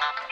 Thank